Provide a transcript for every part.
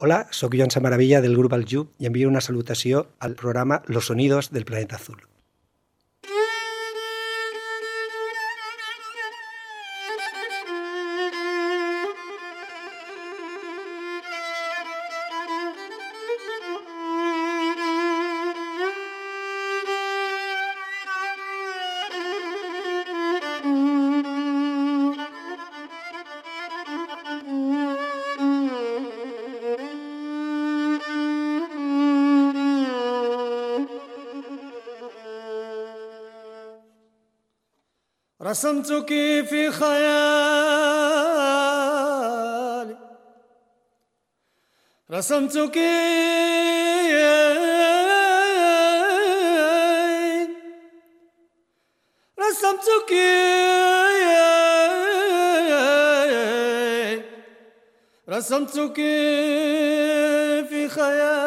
Hola, sóc Joan Samaravilla del grup Aljub i envio una salutació al programa Los Sonidos del Planeta Azul. رسمتك في خيالي. رسمتك رسمتك رسمتك في خيالي.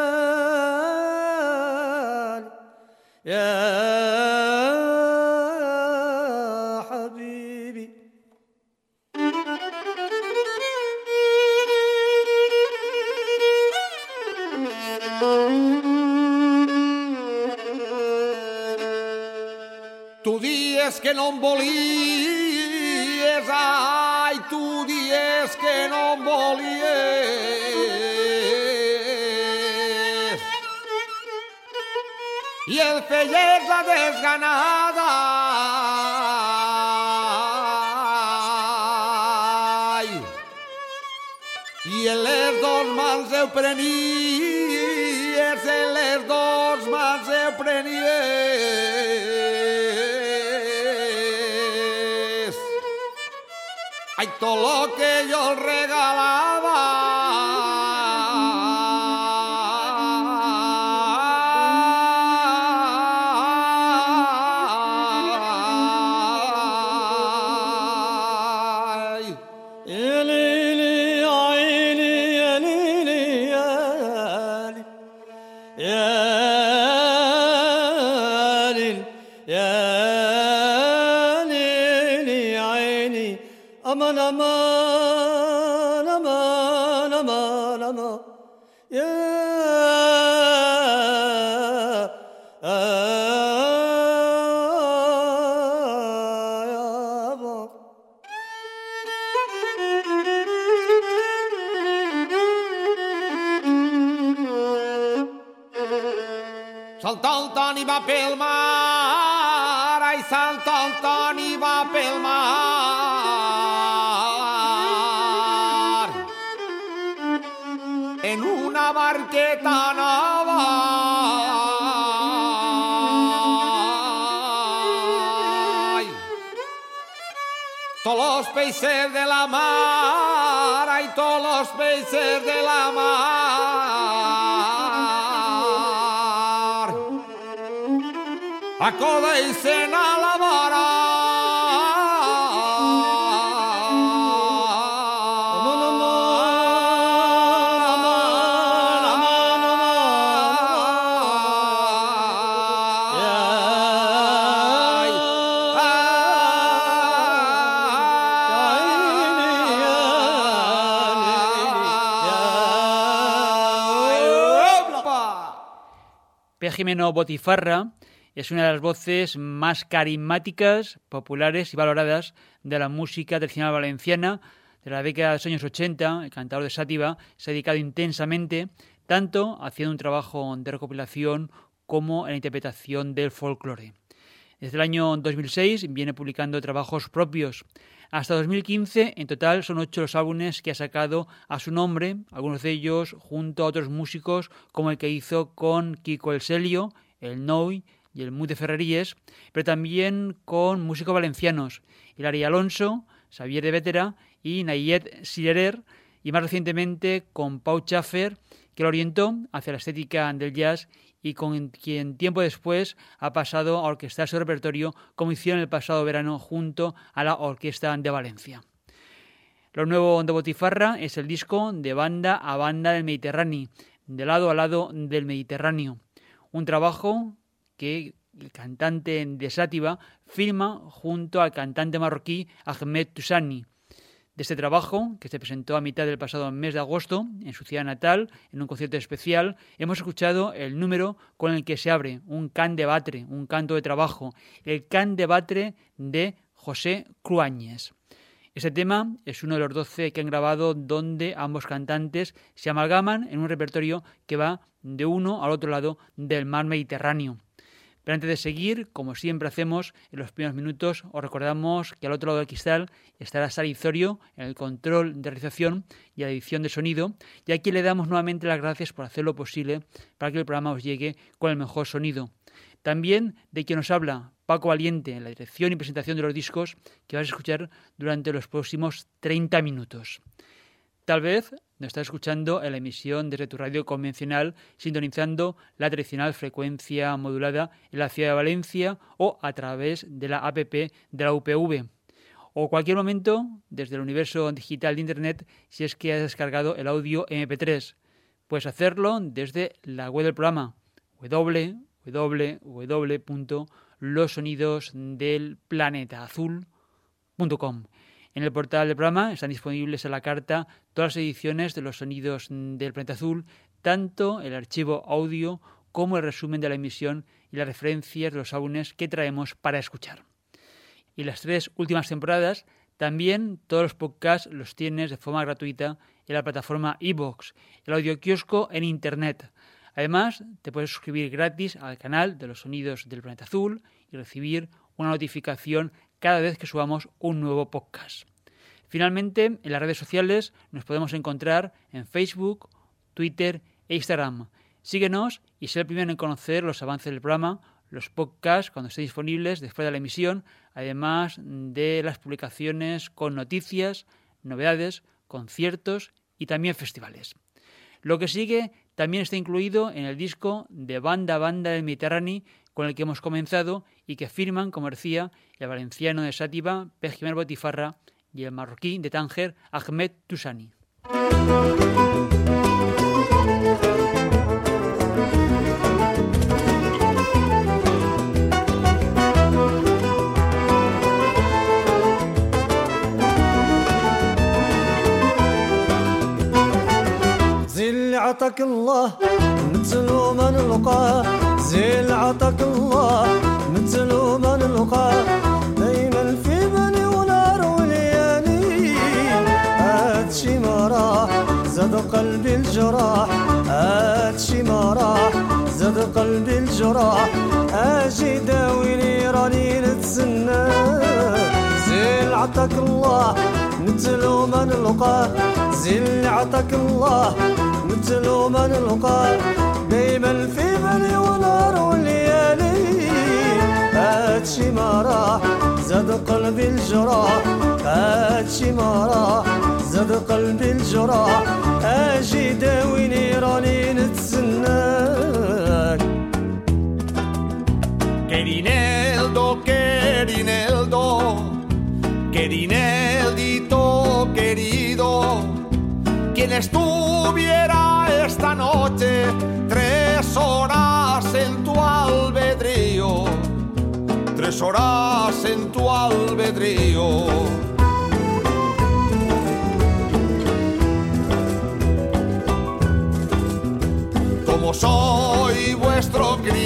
يا que no em volies, ai, tu dies que no em volies. I el feies la desganada. Ai, I en les dos mans ho prenies, en les dos mans ho prenies. Tot lo que jo el regalava. Ai, Peixers de la mar, ai, tots los peixers de la mar. Acodeixen a la vora. Jimeno Botifarra es una de las voces más carismáticas, populares y valoradas de la música tradicional valenciana de la década de los años 80. El cantador de Sátiva se ha dedicado intensamente tanto haciendo un trabajo de recopilación como en la interpretación del folclore. Desde el año 2006 viene publicando trabajos propios. Hasta 2015, en total, son ocho los álbumes que ha sacado a su nombre, algunos de ellos junto a otros músicos como el que hizo con Kiko El Celio, el Noi y el Muy de Ferreríes, pero también con músicos valencianos, Hilari Alonso, Xavier de Vétera y Nayet Sirerer, y más recientemente con Pau Schaffer, que lo orientó hacia la estética del jazz y con quien tiempo después ha pasado a orquestar su repertorio como hicieron el pasado verano junto a la Orquesta de Valencia. Lo nuevo de Botifarra es el disco de banda a banda del Mediterráneo, de lado a lado del Mediterráneo. Un trabajo que el cantante de Sátiva firma junto al cantante marroquí Ahmed Toussani. Este trabajo, que se presentó a mitad del pasado mes de agosto en su ciudad natal, en un concierto especial, hemos escuchado el número con el que se abre un can de batre, un canto de trabajo, el can de batre de José Cruáñez. Este tema es uno de los doce que han grabado donde ambos cantantes se amalgaman en un repertorio que va de uno al otro lado del mar Mediterráneo. Pero antes de seguir, como siempre hacemos en los primeros minutos, os recordamos que al otro lado del cristal estará Salizorio en el control de realización y la edición de sonido, y aquí le damos nuevamente las gracias por hacer lo posible para que el programa os llegue con el mejor sonido. También de quien nos habla, Paco Valiente, en la dirección y presentación de los discos que vas a escuchar durante los próximos 30 minutos. Tal vez nos estás escuchando en la emisión desde tu radio convencional, sintonizando la tradicional frecuencia modulada en la ciudad de Valencia o a través de la APP de la UPV. O cualquier momento desde el universo digital de Internet si es que has descargado el audio MP3. Puedes hacerlo desde la web del programa www.losonidosdelplanetaazul.com. En el portal del programa están disponibles a la carta todas las ediciones de los sonidos del planeta azul, tanto el archivo audio como el resumen de la emisión y las referencias de los álbumes que traemos para escuchar. Y las tres últimas temporadas también todos los podcasts los tienes de forma gratuita en la plataforma iBox, el audio kiosco en internet. Además, te puedes suscribir gratis al canal de los sonidos del planeta azul y recibir una notificación cada vez que subamos un nuevo podcast. Finalmente, en las redes sociales nos podemos encontrar en Facebook, Twitter e Instagram. Síguenos y sé el primero en conocer los avances del programa, los podcasts cuando estén disponibles después de la emisión, además de las publicaciones con noticias, novedades, conciertos y también festivales. Lo que sigue también está incluido en el disco de Banda Banda del Mediterráneo con el que hemos comenzado y que firman, como decía, el valenciano de Sátiva, Pejimer Botifarra, y el marroquí de Tánger, Ahmed Toussani. عطاك الله مثل ما نلقاه زين عطاك الله مثل ما نلقاه قلبي الجراح هادشي ما راح. زاد قلبي الجراح أجي داويني راني نتسنى. زين عطاك الله مثل ما نلقاه زين عطاك الله مثل ما نلقاه دايما في بالي ونار والليالي هادشي ما راح. زاد قلبي الجراح هادشي ما راح زاد قلبي الجراح اجي داويني راني نتسناك Querineldo, Querineldo, Querineldito querido, quien estuviera esta noche tres horas en tu albedrío, tres horas en tu albedrío. Como soy vuestro criado,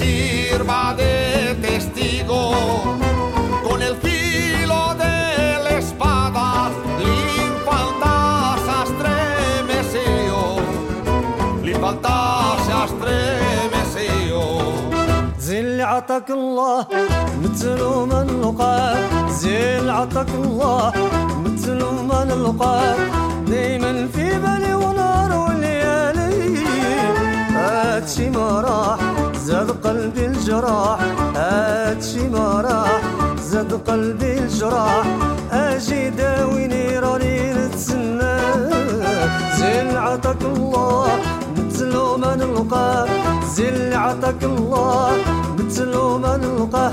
sirva de testigo con el filo de la espada l'infantàs estremecido l'infantàs estremecido زين اللي عطاك الله مثلو ما نلقاه زين اللي عطاك الله مثلو ما نلقاه دايما في بالي ونار هادشي ما راح زاد قلبي الجراح. هادشي ما راح زاد قلبي الجراح. أجي داويني راني نتسنى. زين عطاك الله مثل ما نلقى زين عطاك الله مثل ما نلقى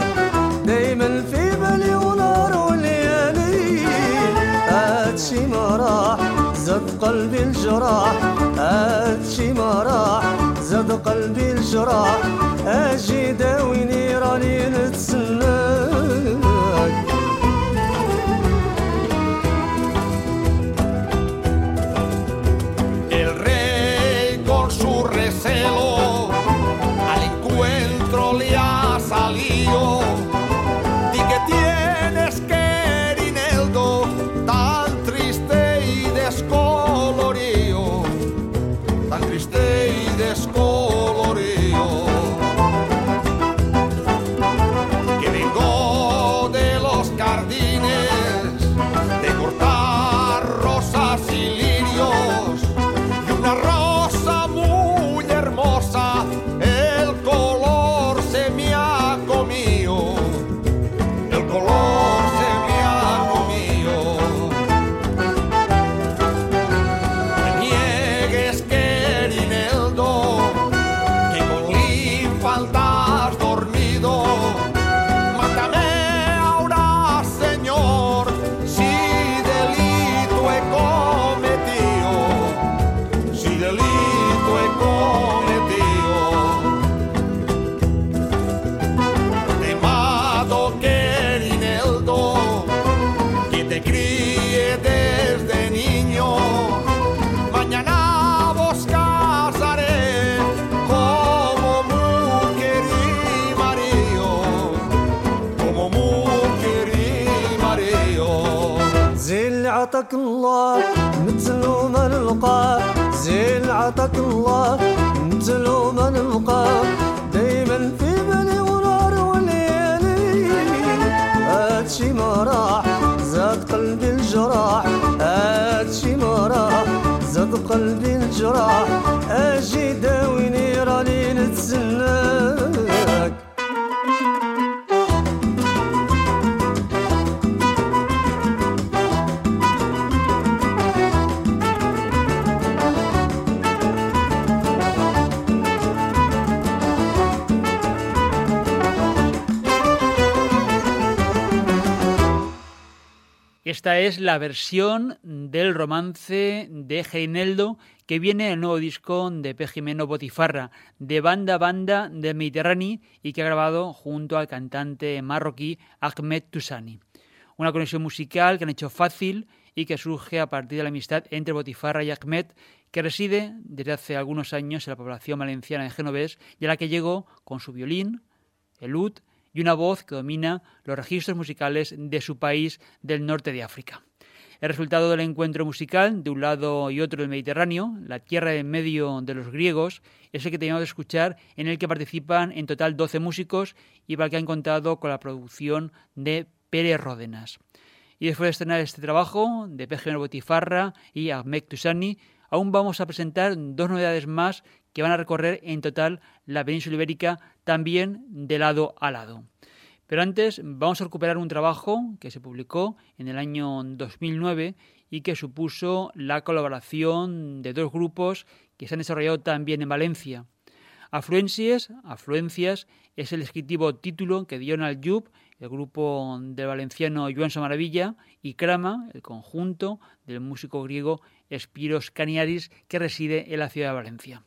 دايما في بالي ونار وليالي. هادشي ما راح زاد قلبي الجراح. هادشي ما راح. قلبي الجراح أجي داويني راني نتسناك الله مثل ما نلقى زين عطاك الله مثل ما نلقى دايما في بالي ونار وليالي. هادشي ما راح زاد قلبي الجراح. هادشي ما راح زاد قلبي الجراح. أجي داويني راني نتسناك Esta es la versión del romance de Heineldo que viene en el nuevo disco de P. Jimeno Botifarra, de Banda Banda del Mediterráneo y que ha grabado junto al cantante marroquí Ahmed Toussani. Una conexión musical que han hecho fácil y que surge a partir de la amistad entre Botifarra y Ahmed, que reside desde hace algunos años en la población valenciana de Genovés y a la que llegó con su violín, el ud y una voz que domina los registros musicales de su país del norte de África. El resultado del encuentro musical de un lado y otro del Mediterráneo, la tierra en medio de los griegos, es el que teníamos de escuchar, en el que participan en total 12 músicos y para el que han contado con la producción de Pérez Ródenas. Y después de estrenar este trabajo de PGM Botifarra y Ahmed Toussani, aún vamos a presentar dos novedades más que van a recorrer en total la península ibérica también de lado a lado. Pero antes vamos a recuperar un trabajo que se publicó en el año 2009 y que supuso la colaboración de dos grupos que se han desarrollado también en Valencia. Afluencias, Afluencias es el descriptivo título que dieron al Yub, el grupo del valenciano Joan Maravilla, y Krama, el conjunto del músico griego Spiros Caniaris, que reside en la ciudad de Valencia.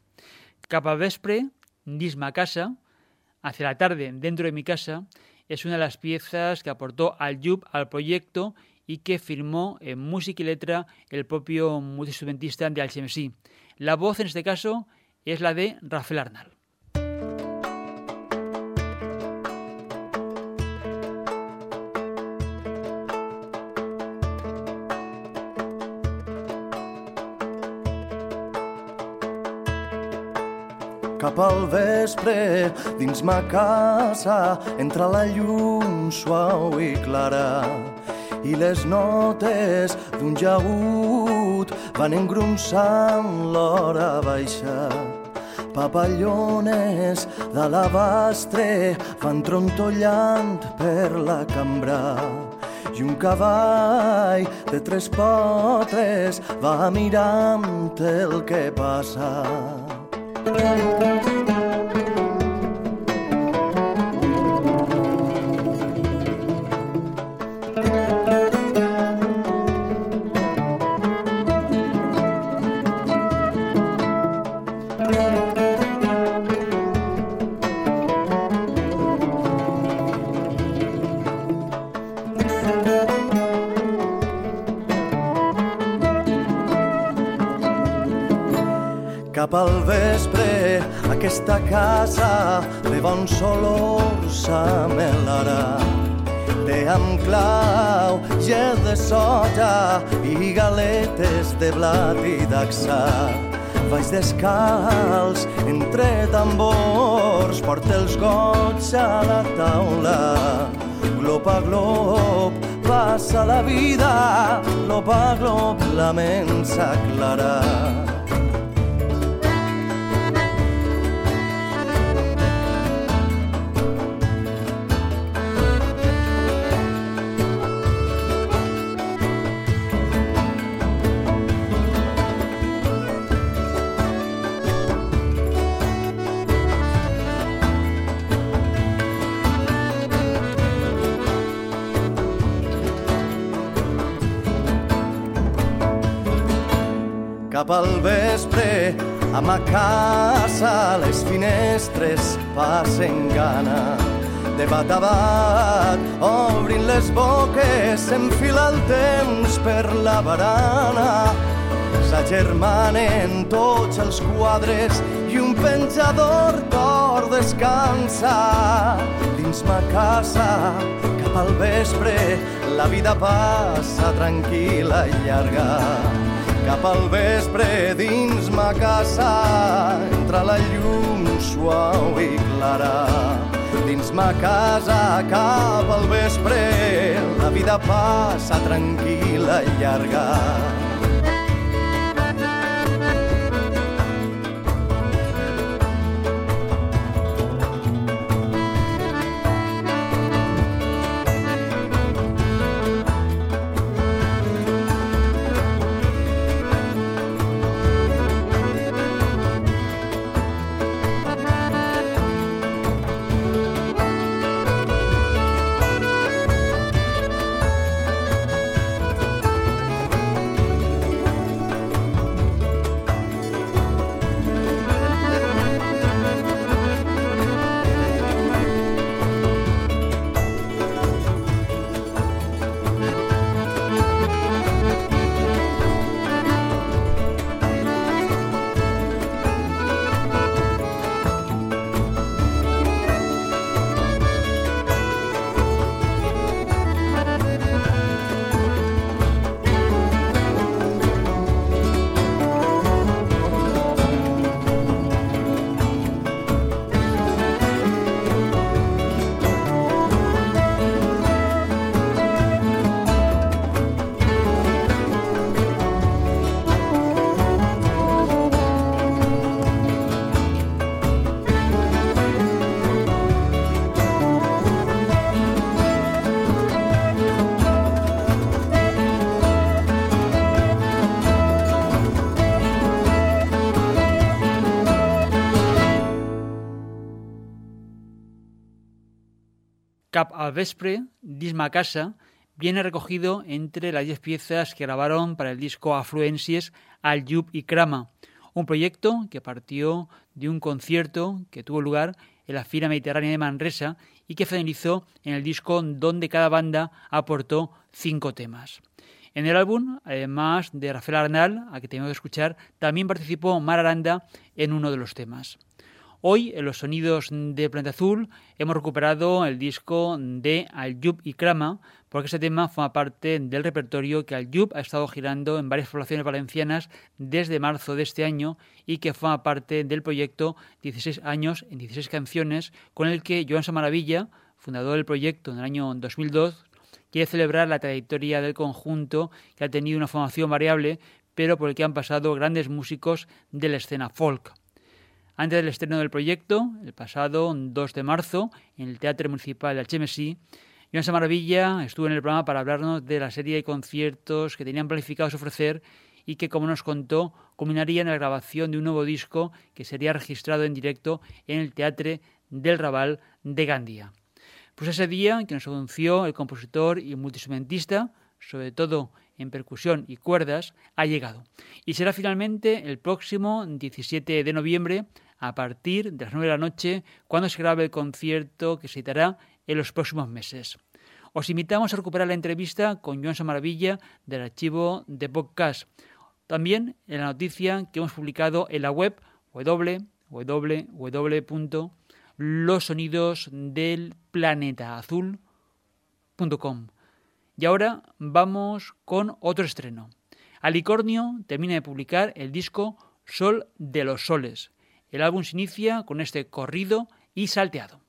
Capa Vespre, Disma Casa, hacia la tarde dentro de mi casa, es una de las piezas que aportó al Yub al proyecto y que firmó en música y letra el propio multiinstrumentista de Alchemsí. La voz en este caso es la de Rafael Arnal. Al vespre dins ma casa entra la llum suau i clara. I les notes d'un jagut van engronsant l'hora baixa. Papallones d'alabastre van trontollant per la cambra. I un cavall de tres potes va mirant el que passa. Cap al vespre, aquesta casa de bons olors s'amelarà. Té amb clau, gel de soja i galetes de blat i d'axà. Vaig descalç entre tambors, porta els gots a la taula. Glop a glop passa la vida, glop a glop la mensa clara. Cap al vespre a ma casa les finestres passen gana. De bat a bat obrin les boques s'enfila el temps per la barana. S'agermanen tots els quadres i un penjador d'or descansa. Dins ma casa cap al vespre la vida passa tranquil·la i llarga cap al vespre dins ma casa entra la llum suau i clara. Dins ma casa cap al vespre la vida passa tranquil·la i llarga. Al vespre, Disma Casa, viene recogido entre las 10 piezas que grabaron para el disco Afluencias al Yub y Krama, un proyecto que partió de un concierto que tuvo lugar en la Fira Mediterránea de Manresa y que finalizó en el disco donde cada banda aportó cinco temas. En el álbum, además de Rafael Arnal, a que tenemos que escuchar, también participó Mar Aranda en uno de los temas. Hoy, en los sonidos de Planeta Azul, hemos recuperado el disco de Aljub y Krama, porque este tema forma parte del repertorio que Aljub ha estado girando en varias poblaciones valencianas desde marzo de este año y que forma parte del proyecto 16 años en 16 canciones, con el que Joan Samaravilla, fundador del proyecto en el año 2002, quiere celebrar la trayectoria del conjunto que ha tenido una formación variable, pero por el que han pasado grandes músicos de la escena folk. Antes del estreno del proyecto, el pasado 2 de marzo, en el Teatro Municipal de Alchemesí, Joan Maravilla estuvo en el programa para hablarnos de la serie de conciertos que tenían planificados ofrecer y que, como nos contó, culminaría en la grabación de un nuevo disco que sería registrado en directo en el Teatro del Raval de Gandía. Pues ese día que nos anunció el compositor y multiinstrumentista, sobre todo en percusión y cuerdas, ha llegado. Y será finalmente el próximo 17 de noviembre a partir de las 9 de la noche cuando se grabe el concierto que se dará en los próximos meses. Os invitamos a recuperar la entrevista con Joan Maravilla del archivo de podcast. También en la noticia que hemos publicado en la web www.losonidosdelplanetaazul.com. Y ahora vamos con otro estreno. Alicornio termina de publicar el disco Sol de los Soles el álbum se inicia con este corrido y salteado.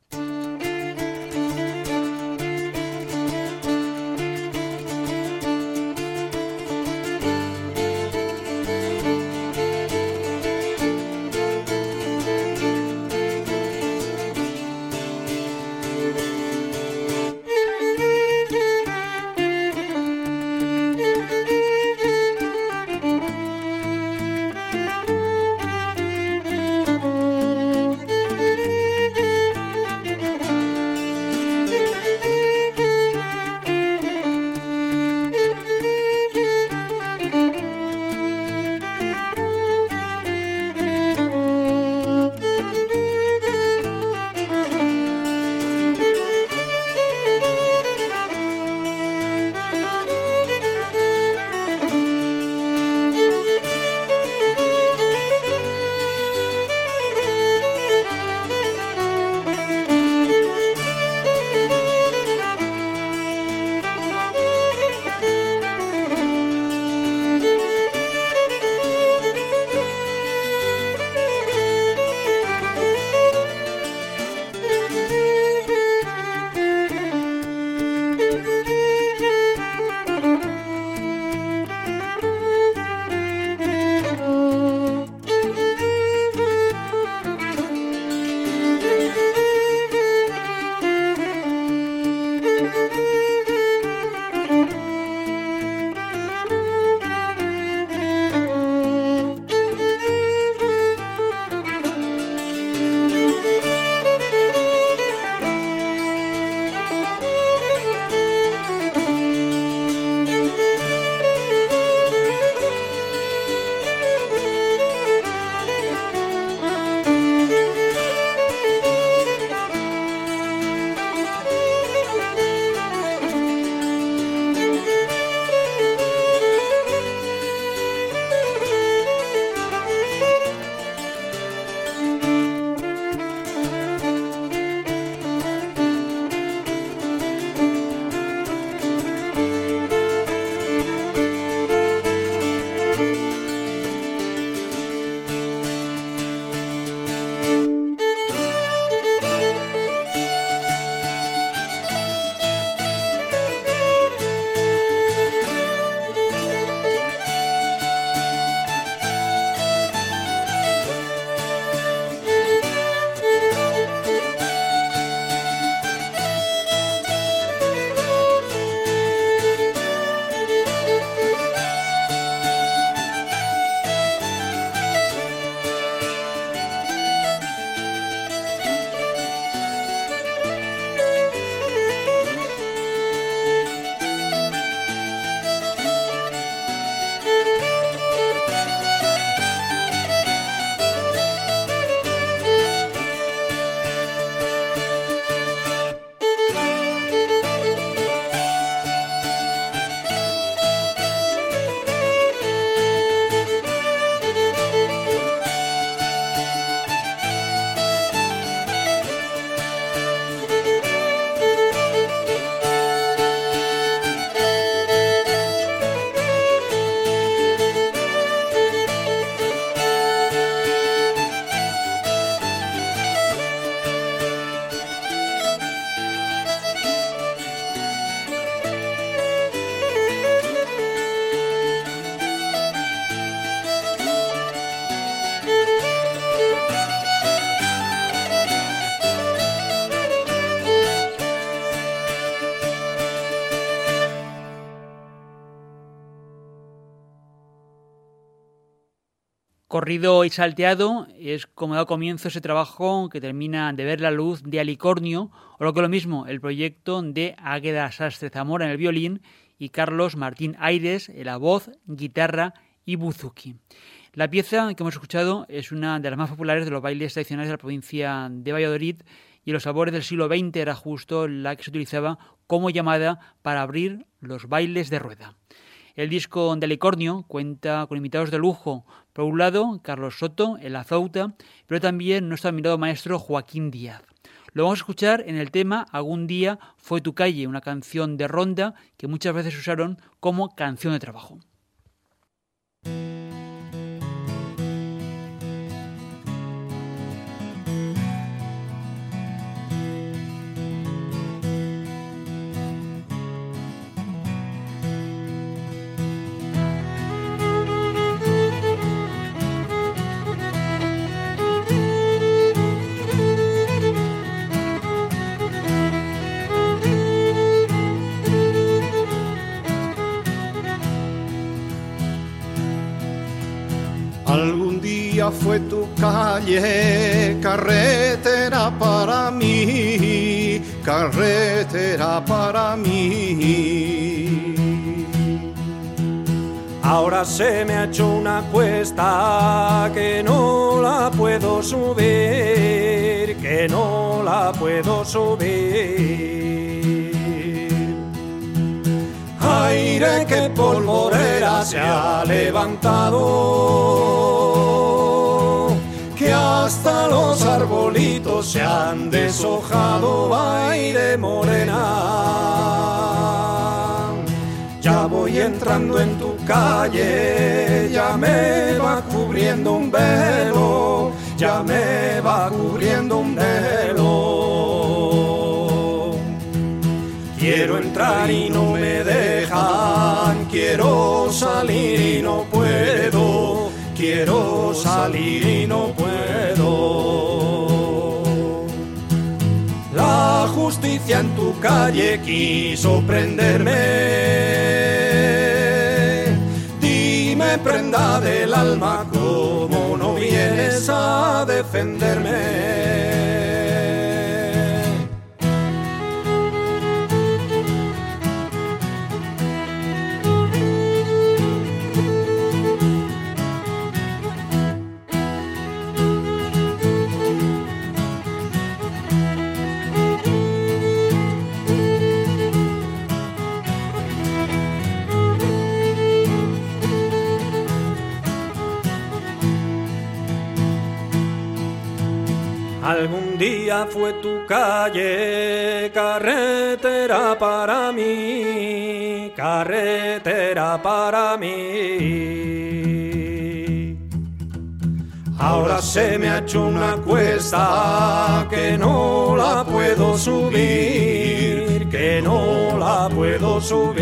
Corrido y salteado es como da comienzo ese trabajo que termina de ver la luz de Alicornio, o lo que es lo mismo, el proyecto de Águeda Sastre Zamora en el violín y Carlos Martín Aires en la voz, guitarra y buzuki. La pieza que hemos escuchado es una de las más populares de los bailes tradicionales de la provincia de Valladolid y los sabores del siglo XX era justo la que se utilizaba como llamada para abrir los bailes de rueda. El disco de Alicornio cuenta con invitados de lujo. Por un lado, Carlos Soto en la flauta, pero también nuestro admirado maestro Joaquín Díaz. Lo vamos a escuchar en el tema Algún día fue tu calle, una canción de ronda que muchas veces usaron como canción de trabajo. Fue tu calle, carretera para mí, carretera para mí. Ahora se me ha hecho una cuesta que no la puedo subir, que no la puedo subir. Aire que polvorera se ha levantado hasta los arbolitos se han deshojado aire morena. Ya voy entrando en tu calle, ya me va cubriendo un velo, ya me va cubriendo un velo. Quiero entrar y no me dejan, quiero salir y no puedo quiero salir y no justicia en tu calle quiso prenderme. Dime, prenda del alma, cómo no vienes a defenderme. Algún día fue tu calle carretera para mí, carretera para mí. Ahora se me ha hecho una cuesta que no la puedo subir, que no la puedo subir.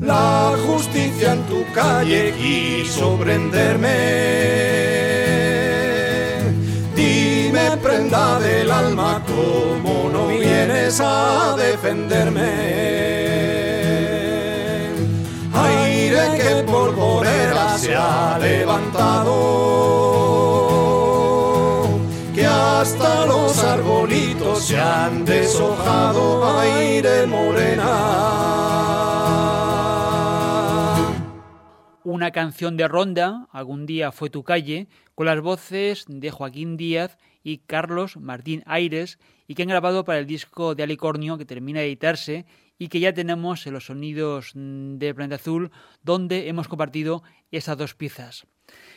La justicia en tu calle quiso prenderme prenda del alma, como no vienes a defenderme. Aire que por polvorera se ha levantado, que hasta los arbolitos se han deshojado, aire morena. Una canción de ronda, algún día fue tu calle, con las voces de Joaquín Díaz y Carlos Martín Aires y que han grabado para el disco de Alicornio que termina de editarse y que ya tenemos en los sonidos de Planeta Azul donde hemos compartido esas dos piezas.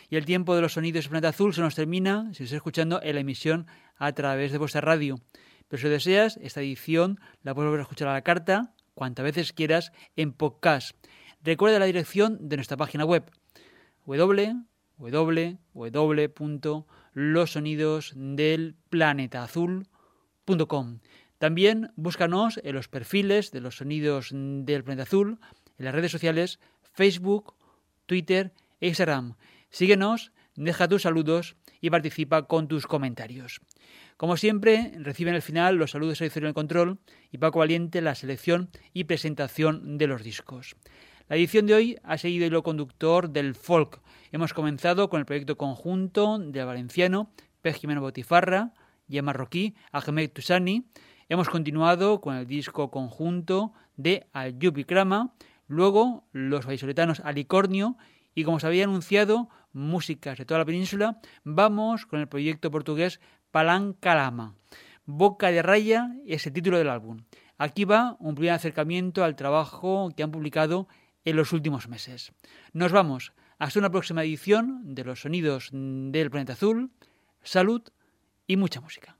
Y el tiempo de los sonidos de Planeta Azul se nos termina si estás escuchando en la emisión a través de vuestra radio. Pero si deseas, esta edición la puedes volver a escuchar a la carta cuantas veces quieras en podcast. Recuerda la dirección de nuestra página web www los sonidos del planeta azul.com. También búscanos en los perfiles de los sonidos del planeta azul, en las redes sociales Facebook, Twitter e Instagram. Síguenos, deja tus saludos y participa con tus comentarios. Como siempre, reciben al final los saludos de Edición el Control y Paco Valiente la selección y presentación de los discos. La edición de hoy ha seguido el hilo conductor del folk. Hemos comenzado con el proyecto conjunto del valenciano P. Jimeno Botifarra el marroquí Ahmed Tusani. Hemos continuado con el disco conjunto de Aljub Krama, luego los vallisoletanos Alicornio y como se había anunciado, músicas de toda la península, vamos con el proyecto portugués Palancalama. Boca de Raya es el título del álbum. Aquí va un primer acercamiento al trabajo que han publicado en los últimos meses. Nos vamos hasta una próxima edición de los sonidos del planeta azul. Salud y mucha música.